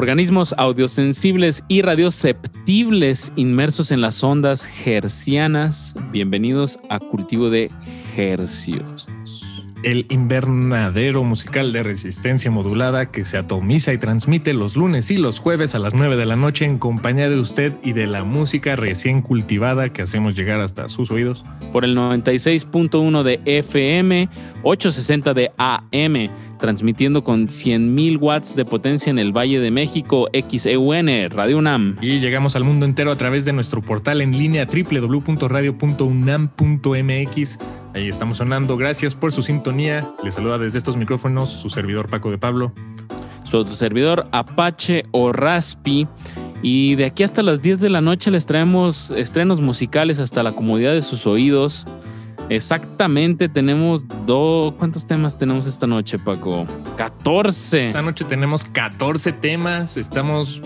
Organismos audiosensibles y radioceptibles inmersos en las ondas hercianas. Bienvenidos a Cultivo de Hercios. El invernadero musical de resistencia modulada que se atomiza y transmite los lunes y los jueves a las 9 de la noche en compañía de usted y de la música recién cultivada que hacemos llegar hasta sus oídos. Por el 96.1 de FM, 860 de AM transmitiendo con 100.000 watts de potencia en el Valle de México, XEUN, Radio UNAM. Y llegamos al mundo entero a través de nuestro portal en línea www.radio.unam.mx. Ahí estamos sonando. Gracias por su sintonía. Les saluda desde estos micrófonos su servidor Paco de Pablo. Su otro servidor Apache o Raspi. Y de aquí hasta las 10 de la noche les traemos estrenos musicales hasta la comodidad de sus oídos. Exactamente, tenemos dos. ¿Cuántos temas tenemos esta noche, Paco? 14. Esta noche tenemos 14 temas. Estamos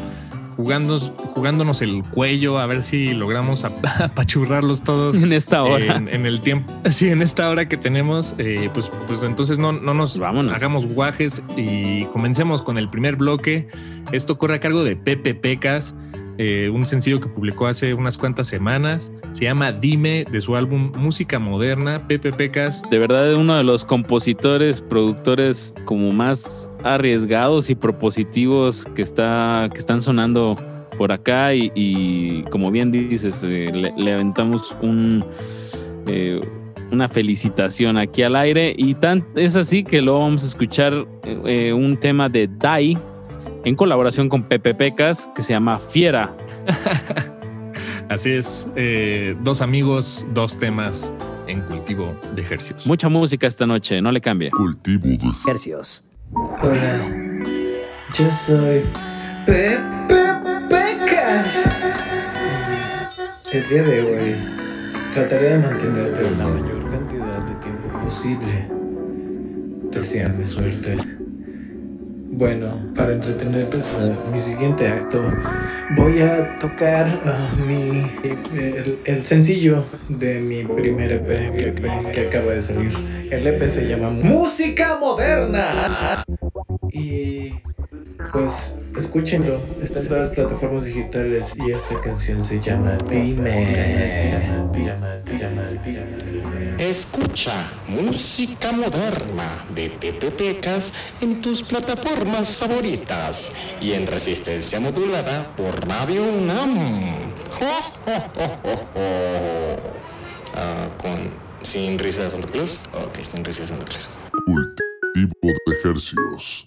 jugando, jugándonos el cuello a ver si logramos apachurrarlos todos en esta hora. En, el tiempo, sí, en esta hora que tenemos, eh, pues, pues entonces no, no nos hagamos guajes y comencemos con el primer bloque. Esto corre a cargo de Pepe Pecas. Eh, un sencillo que publicó hace unas cuantas semanas. Se llama Dime, de su álbum Música Moderna, Pepe Pecas. De verdad, uno de los compositores, productores como más arriesgados y propositivos que, está, que están sonando por acá. Y, como bien dices, eh, le, aventamos un. Eh, una felicitación aquí al aire y tan es así que lo vamos a escuchar un tema de Dai en colaboración con Pepe Pecas, que se llama Fiera. Así es, eh, dos amigos, dos temas en cultivo de ejercicios. Mucha música esta noche, no le cambie. Cultivo de ejercicios. Hola, yo soy Pepe Pecas. El día de hoy trataré de mantenerte la mayor cantidad de tiempo posible. Deseame suerte. Bueno, para entretener pues, mi siguiente acto, voy a tocar uh, mi, el, sencillo de mi primer EP que, que acaba de salir. El EP se llama Música Moderna. Y pues escúchenlo, está en todas las plataformas digitales y esta canción se llama Dime. Escucha música moderna de Pepe Pecas en tus plataformas favoritas y en resistencia modulada por Radio UNAM. Ah, con sin risa de Santa Cruz. Ok, sin risa de Santa Cruz. Cultivo de ejercicios.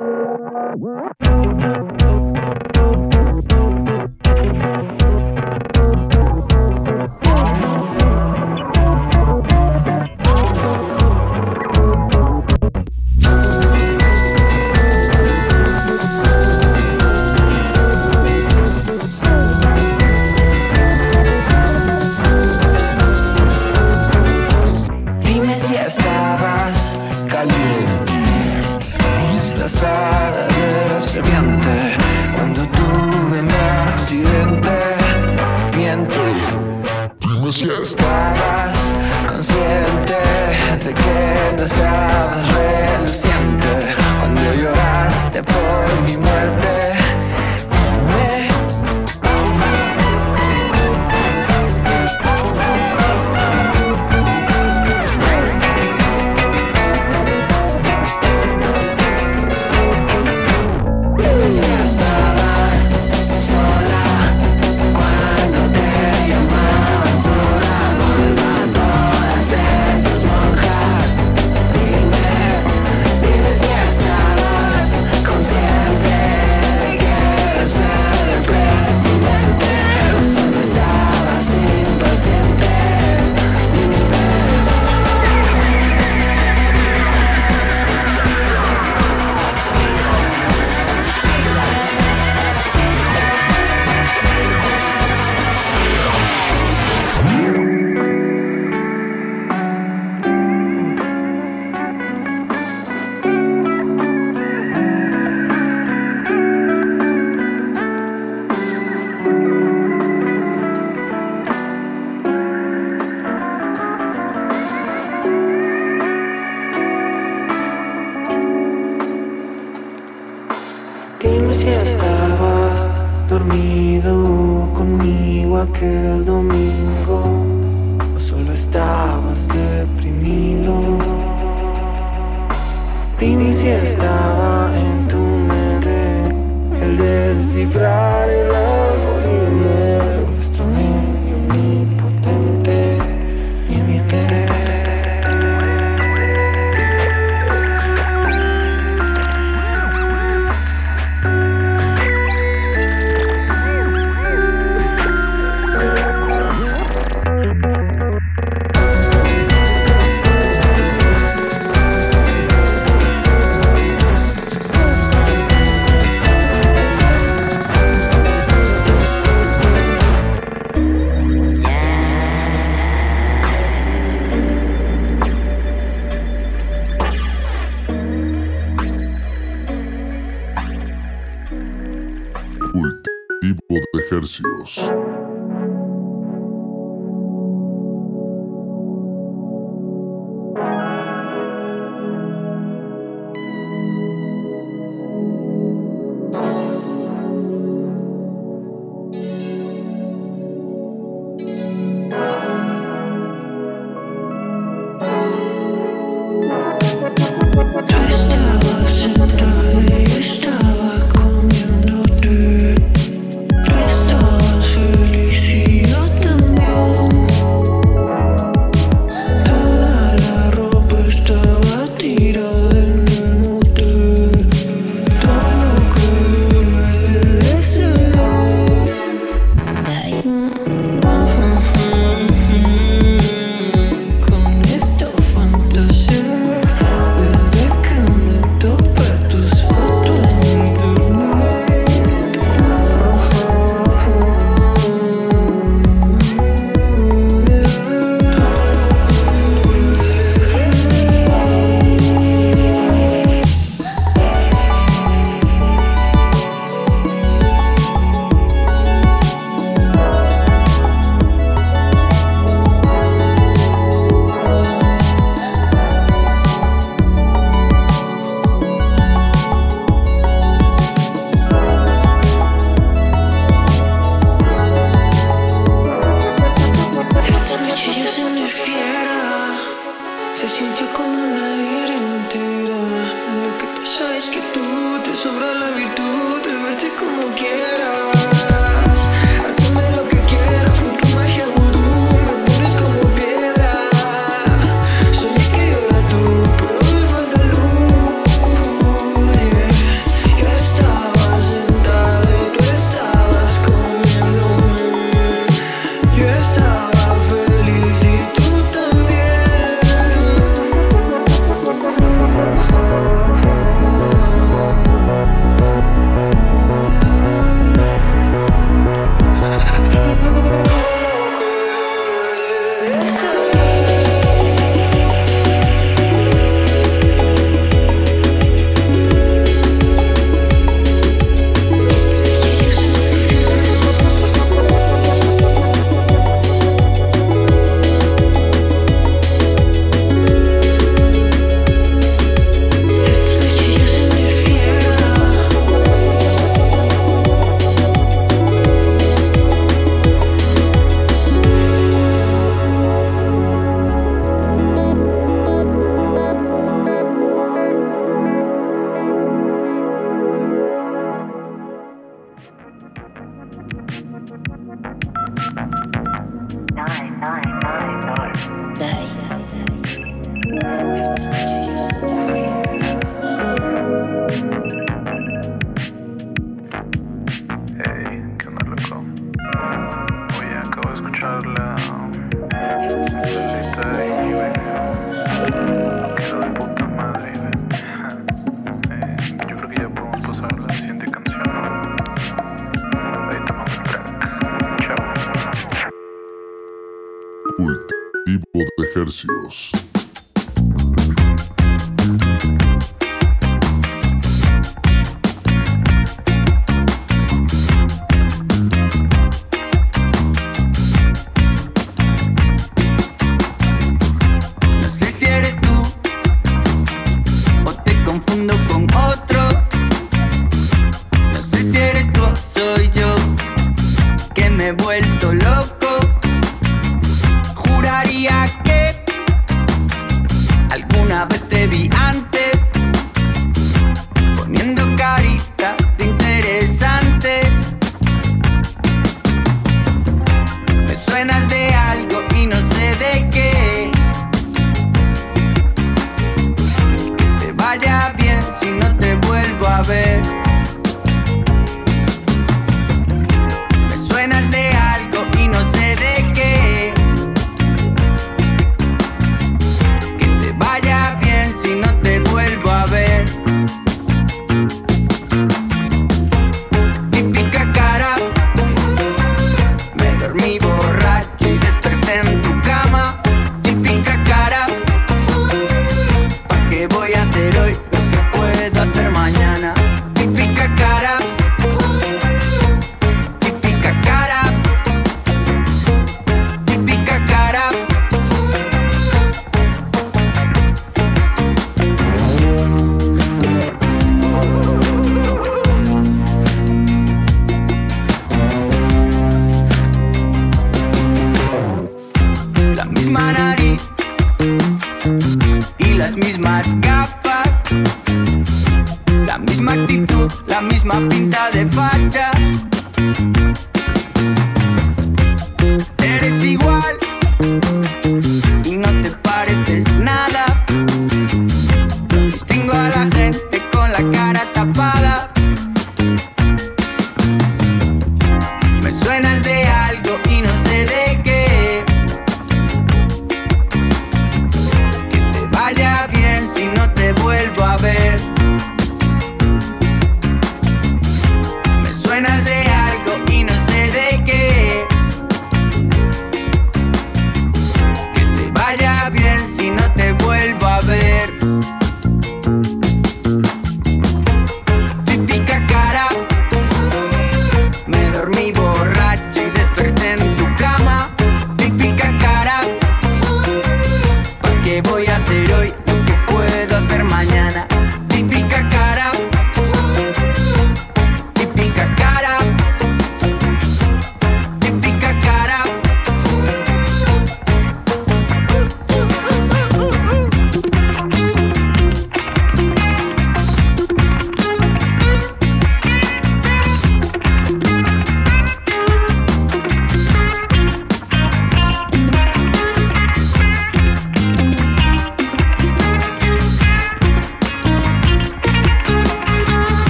con otro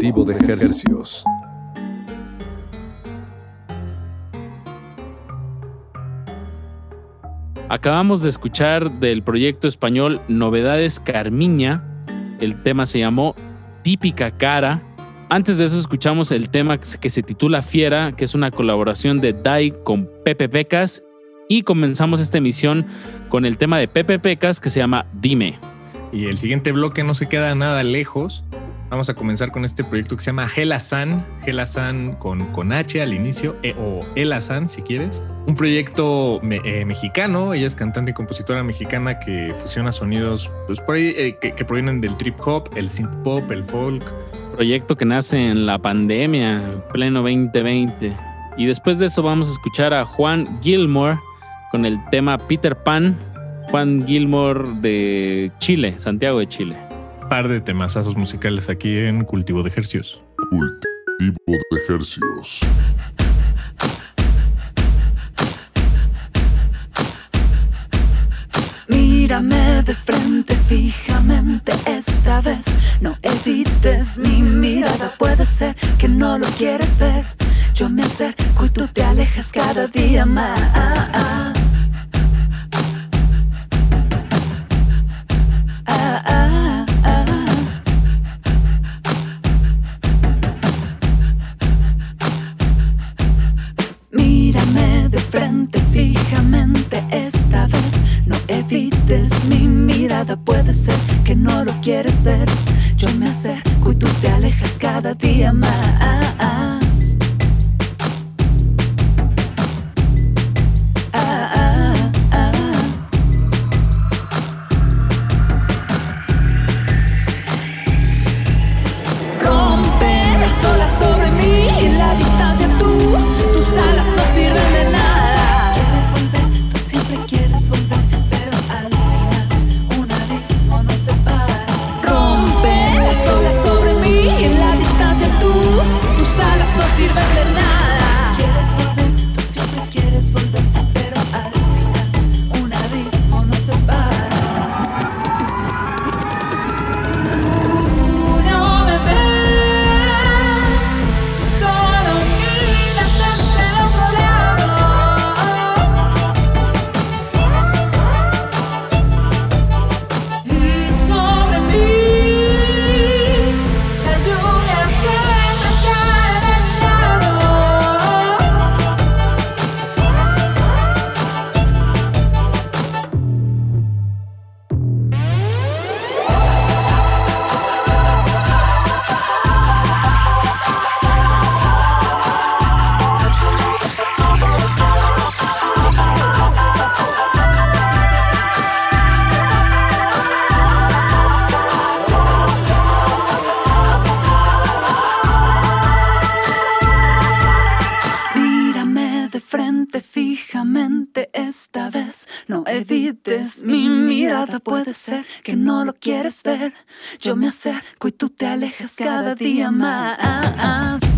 De ejercicios. Acabamos de escuchar del proyecto español Novedades Carmiña. El tema se llamó Típica Cara. Antes de eso escuchamos el tema que se titula Fiera, que es una colaboración de Dai con Pepe Pecas. Y comenzamos esta emisión con el tema de Pepe Pecas que se llama Dime. Y el siguiente bloque no se queda nada lejos. Vamos a comenzar con este proyecto que se llama Gelasan, Gelasan con, con H al inicio, e, o Elasan si quieres. Un proyecto eh, mexicano, ella es cantante y compositora mexicana que fusiona sonidos pues, eh, que, que provienen del trip hop, el synth pop, el folk. Proyecto que nace en la pandemia, en pleno 2020. Y después de eso vamos a escuchar a Juan Gilmore con el tema Peter Pan. Juan Gilmore de Chile, Santiago de Chile. Par de temazazos musicales aquí en Cultivo de Ejercicios. Cultivo de ejercicios. Mírame de frente fijamente esta vez. No evites mi mirada. Puede ser que no lo quieres ver. Yo me acerco y tú te alejas cada día más. Frente fijamente esta vez. No evites mi mirada. Puede ser que no lo quieres ver. Yo me acerco y tú te alejas cada día más. Mirada, puede ser que no lo quieres ver. Yo me acerco y tú te alejas cada día más.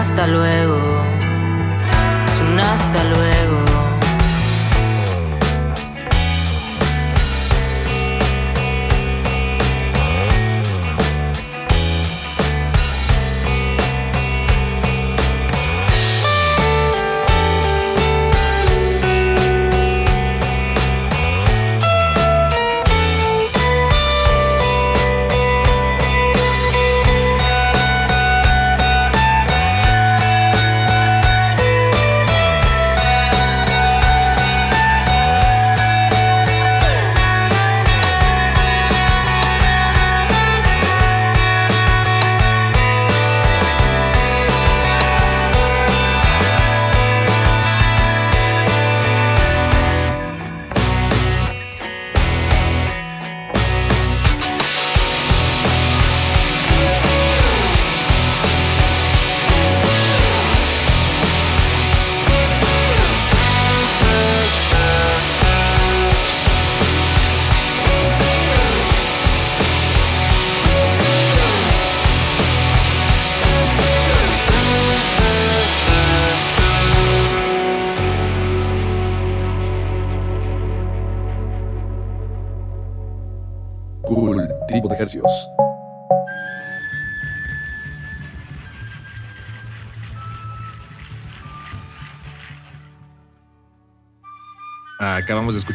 Hasta luego. Es un hasta luego.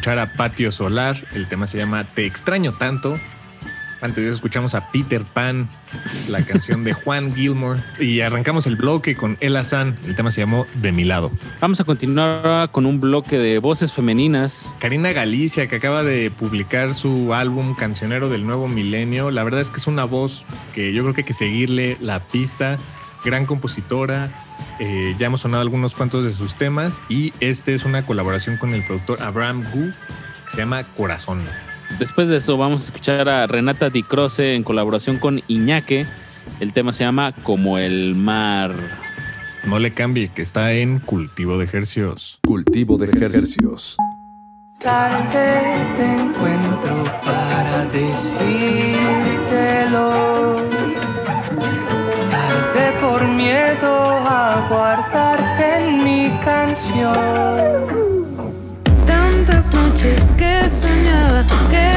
Escuchar a Patio Solar. El tema se llama Te extraño tanto. Antes de eso escuchamos a Peter Pan, la canción de Juan Gilmore. Y arrancamos el bloque con Ella San. El tema se llamó De mi lado. Vamos a continuar con un bloque de voces femeninas. Karina Galicia, que acaba de publicar su álbum Cancionero del Nuevo Milenio. La verdad es que es una voz que yo creo que hay que seguirle la pista. Gran compositora. Eh, ya hemos sonado algunos cuantos de sus temas. Y este es una colaboración con el productor Abraham Gu, que se llama Corazón. Después de eso vamos a escuchar a Renata Di Croce en colaboración con Iñaque. El tema se llama Como el mar. No le cambie, que está en cultivo de ejercicios. Cultivo de ejercicios. Tal vez te encuentro para decírtelo. Por miedo a guardarte en mi canción. Tantas noches que soñaba que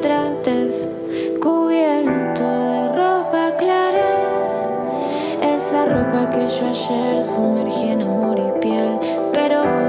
trates cubierto de ropa clara. Esa ropa que yo ayer sumergí en amor y piel, pero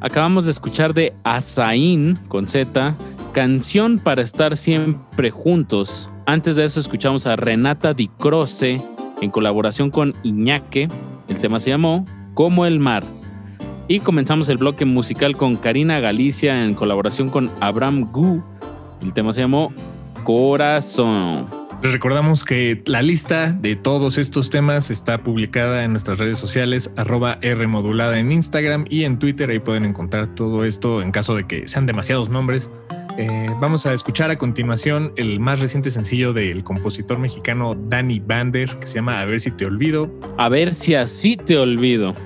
Acabamos de escuchar de Azaín con Z, canción para estar siempre juntos. Antes de eso escuchamos a Renata Di Croce en colaboración con Iñaque. El tema se llamó Como el mar. Y comenzamos el bloque musical con Karina Galicia en colaboración con Abraham Gu. El tema se llamó Corazón. Les recordamos que la lista de todos estos temas está publicada en nuestras redes sociales, arroba Rmodulada en Instagram y en Twitter. Ahí pueden encontrar todo esto en caso de que sean demasiados nombres. Eh, vamos a escuchar a continuación el más reciente sencillo del compositor mexicano Danny Bander, que se llama A ver si te olvido. A ver si así te olvido.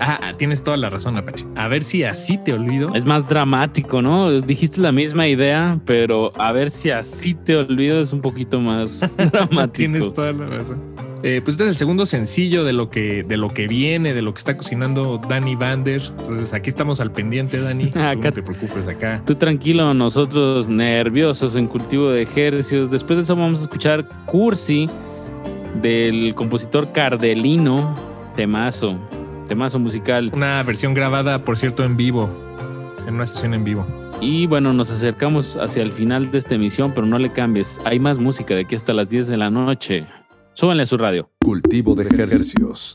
Ah, tienes toda la razón, Apache. A ver si así te olvido. Es más dramático, ¿no? Dijiste la misma idea, pero a ver si así te olvido es un poquito más dramático. tienes toda la razón. Eh, pues este es el segundo sencillo de lo que de lo que viene, de lo que está cocinando Danny Bander. Entonces aquí estamos al pendiente, Dani. Acá, no te preocupes acá. Tú tranquilo, nosotros nerviosos en cultivo de ejercicios. Después de eso vamos a escuchar Cursi del compositor Cardelino, temazo, temazo musical. Una versión grabada, por cierto, en vivo, en una sesión en vivo. Y bueno, nos acercamos hacia el final de esta emisión, pero no le cambies. Hay más música de aquí hasta las 10 de la noche. Súbanle a su radio. Cultivo de ejercicios.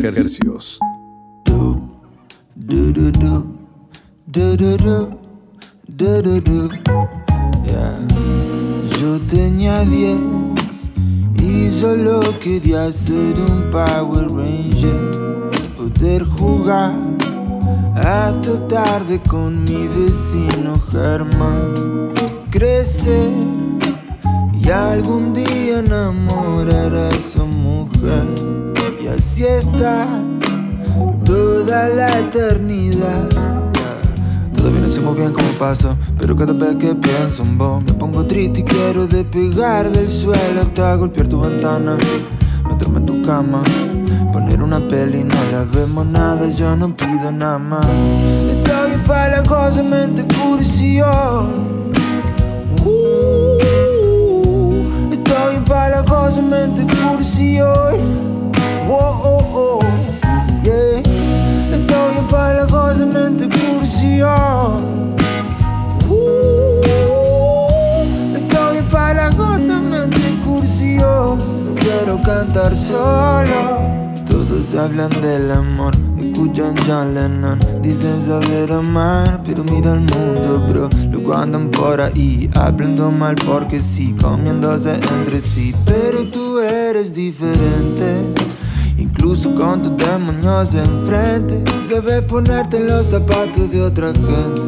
Ejercicios. Yo tenía 10 y solo quería ser un Power Ranger. Poder jugar hasta tarde con mi vecino Germán. Crecer y algún día enamorar a su mujer así está toda la eternidad. Todavía no sé muy bien cómo paso, pero cada vez que pienso en vos me pongo triste y quiero despegar del suelo hasta golpear tu ventana, meterme en tu cama, poner una peli, no la vemos nada, yo no pido nada más. Estoy para la cosa, mente curiosa. Uh, estoy para la cosa, mente curiosa. Oh, oh, oh, yeah. Estoy bien para cosa, mente. Uh, estoy bien para cosa, mente. No quiero cantar solo. Todos hablan del amor, escuchan John Lennon. Dicen saber amar, pero mira el mundo, bro. Luego andan por ahí, hablando mal porque sí, comiéndose entre sí. Pero tú eres diferente. Incluso con tus demonios enfrente. Sabes ponerte en los zapatos de otra gente.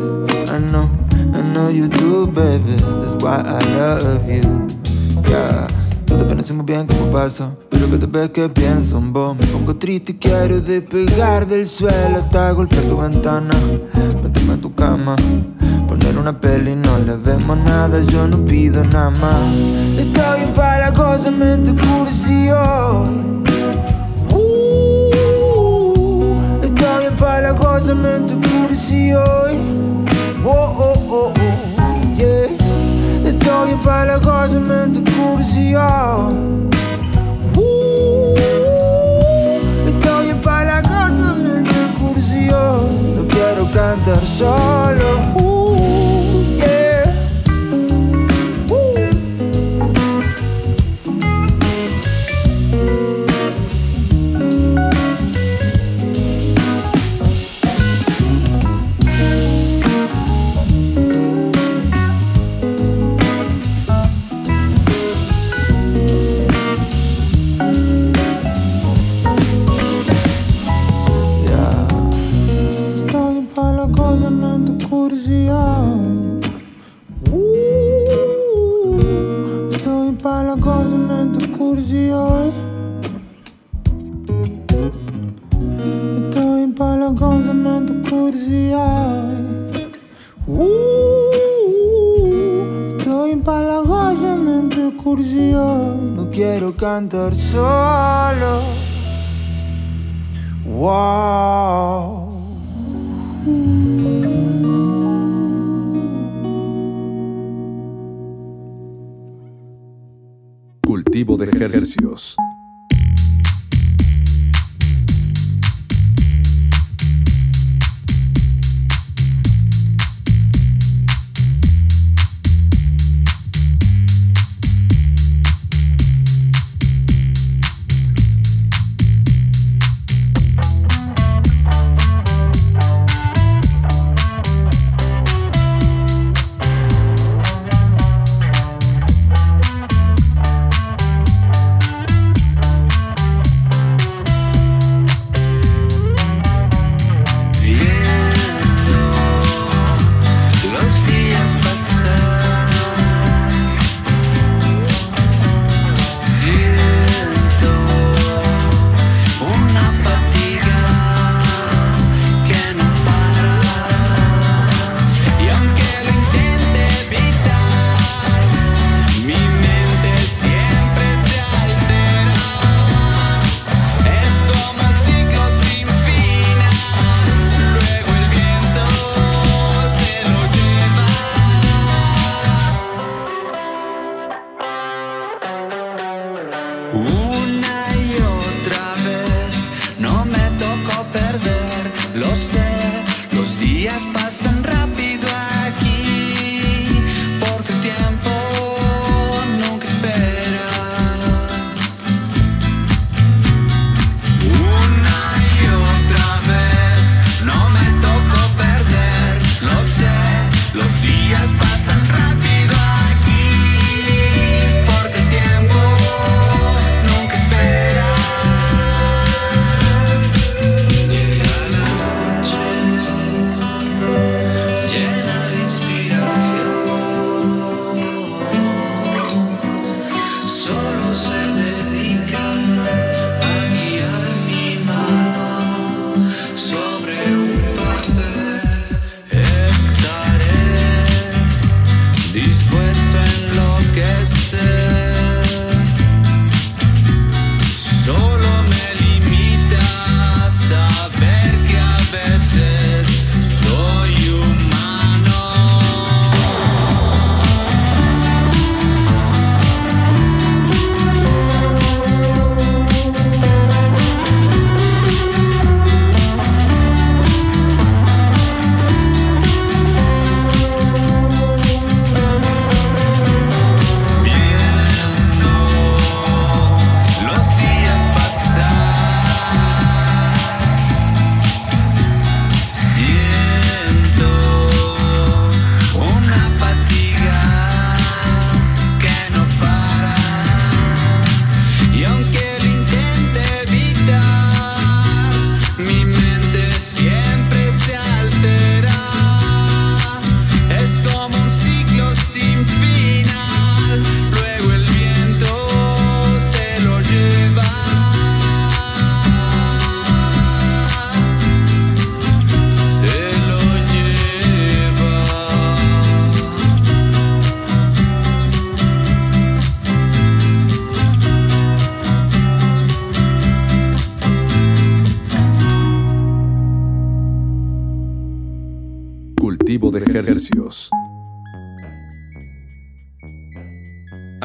I know, I know you do, baby. That's why I love you. Yeah. Todo parece muy bien como paso Pero cada vez que pienso en vos Me pongo triste y quiero despegar del suelo. Hasta golpear tu ventana Meterme en tu cama Poner una peli, no le vemos nada. Yo no pido nada más. Estoy para la cosa, mente cursi hoy para la cosa mente cursi hoy. Oh, oh, oh, oh, yeah. Estoy para la cosa mente cursi hoy. Estoy para la cosa mente cursi hoy. No quiero cantar solo. Cantar solo. Cultivo de ejercicios.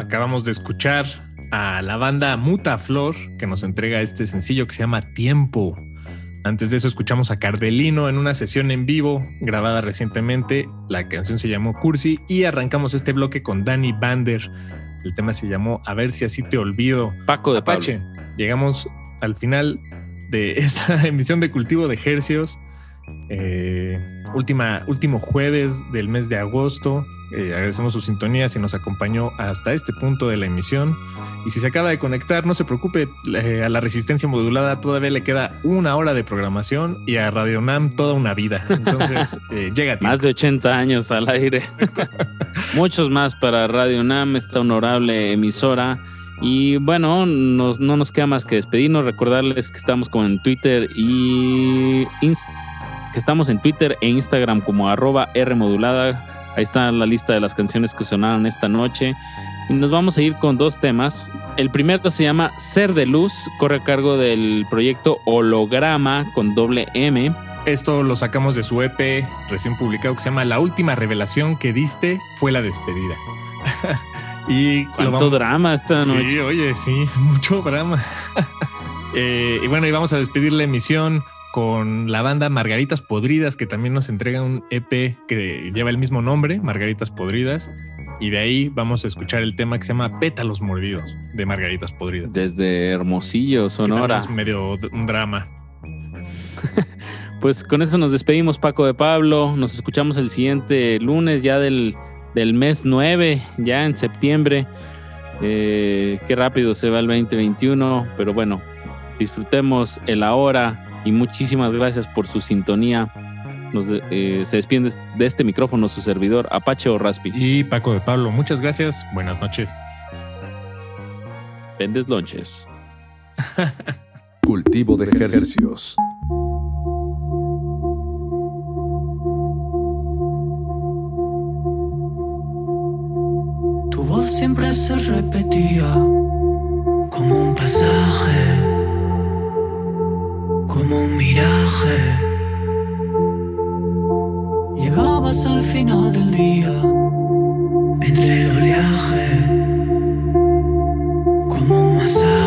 Acabamos de escuchar a la banda Muta Flor que nos entrega este sencillo que se llama Tiempo. Antes de eso escuchamos a Cardelino en una sesión en vivo grabada recientemente. La canción se llamó Cursi y arrancamos este bloque con Danny Bander. El tema se llamó A ver si así te olvido. Paco de Apache. Llegamos al final de esta emisión de Cultivo de Ejercios. Eh, última, último jueves del mes de agosto. Eh, agradecemos su sintonía si nos acompañó hasta este punto de la emisión. Y si se acaba de conectar, no se preocupe, eh, a la resistencia modulada todavía le queda una hora de programación y a Radio Nam toda una vida. Entonces, eh, llega a Más de 80 años al aire. Muchos más para Radio Nam, esta honorable emisora. Y bueno, no nos queda más que despedirnos, recordarles que estamos como en Twitter y que estamos en Twitter e Instagram como arroba R modulada Ahí está la lista de las canciones que sonaron esta noche. Y nos vamos a ir con dos temas. El primero se llama Ser de Luz, corre a cargo del proyecto Holograma con doble M. Esto lo sacamos de su EP recién publicado que se llama La última revelación que diste fue la despedida. y cuánto drama esta noche. Sí, oye, sí, mucho drama. Eh, y bueno, y vamos a despedir la emisión con la banda Margaritas Podridas, que también nos entrega un EP que lleva el mismo nombre, Margaritas Podridas. Y de ahí vamos a escuchar el tema que se llama Pétalos Mordidos de Margaritas Podridas. Desde Hermosillo, Sonora. Es medio un drama. pues con eso nos despedimos, Paco de Pablo. Nos escuchamos el siguiente lunes, ya del, del mes 9, ya en septiembre. Eh, qué rápido se va el 2021, pero bueno, disfrutemos el ahora y muchísimas gracias por su sintonía. Eh, se despide de este micrófono su servidor Apache o Raspi. Y Paco de Pablo, muchas gracias. Buenas noches. Vendes lonches. Cultivo de ejercicios. Tu voz siempre se repetía como un pasaje como un miraje. Llegabas al final del día, entre el oleaje, como un masaje.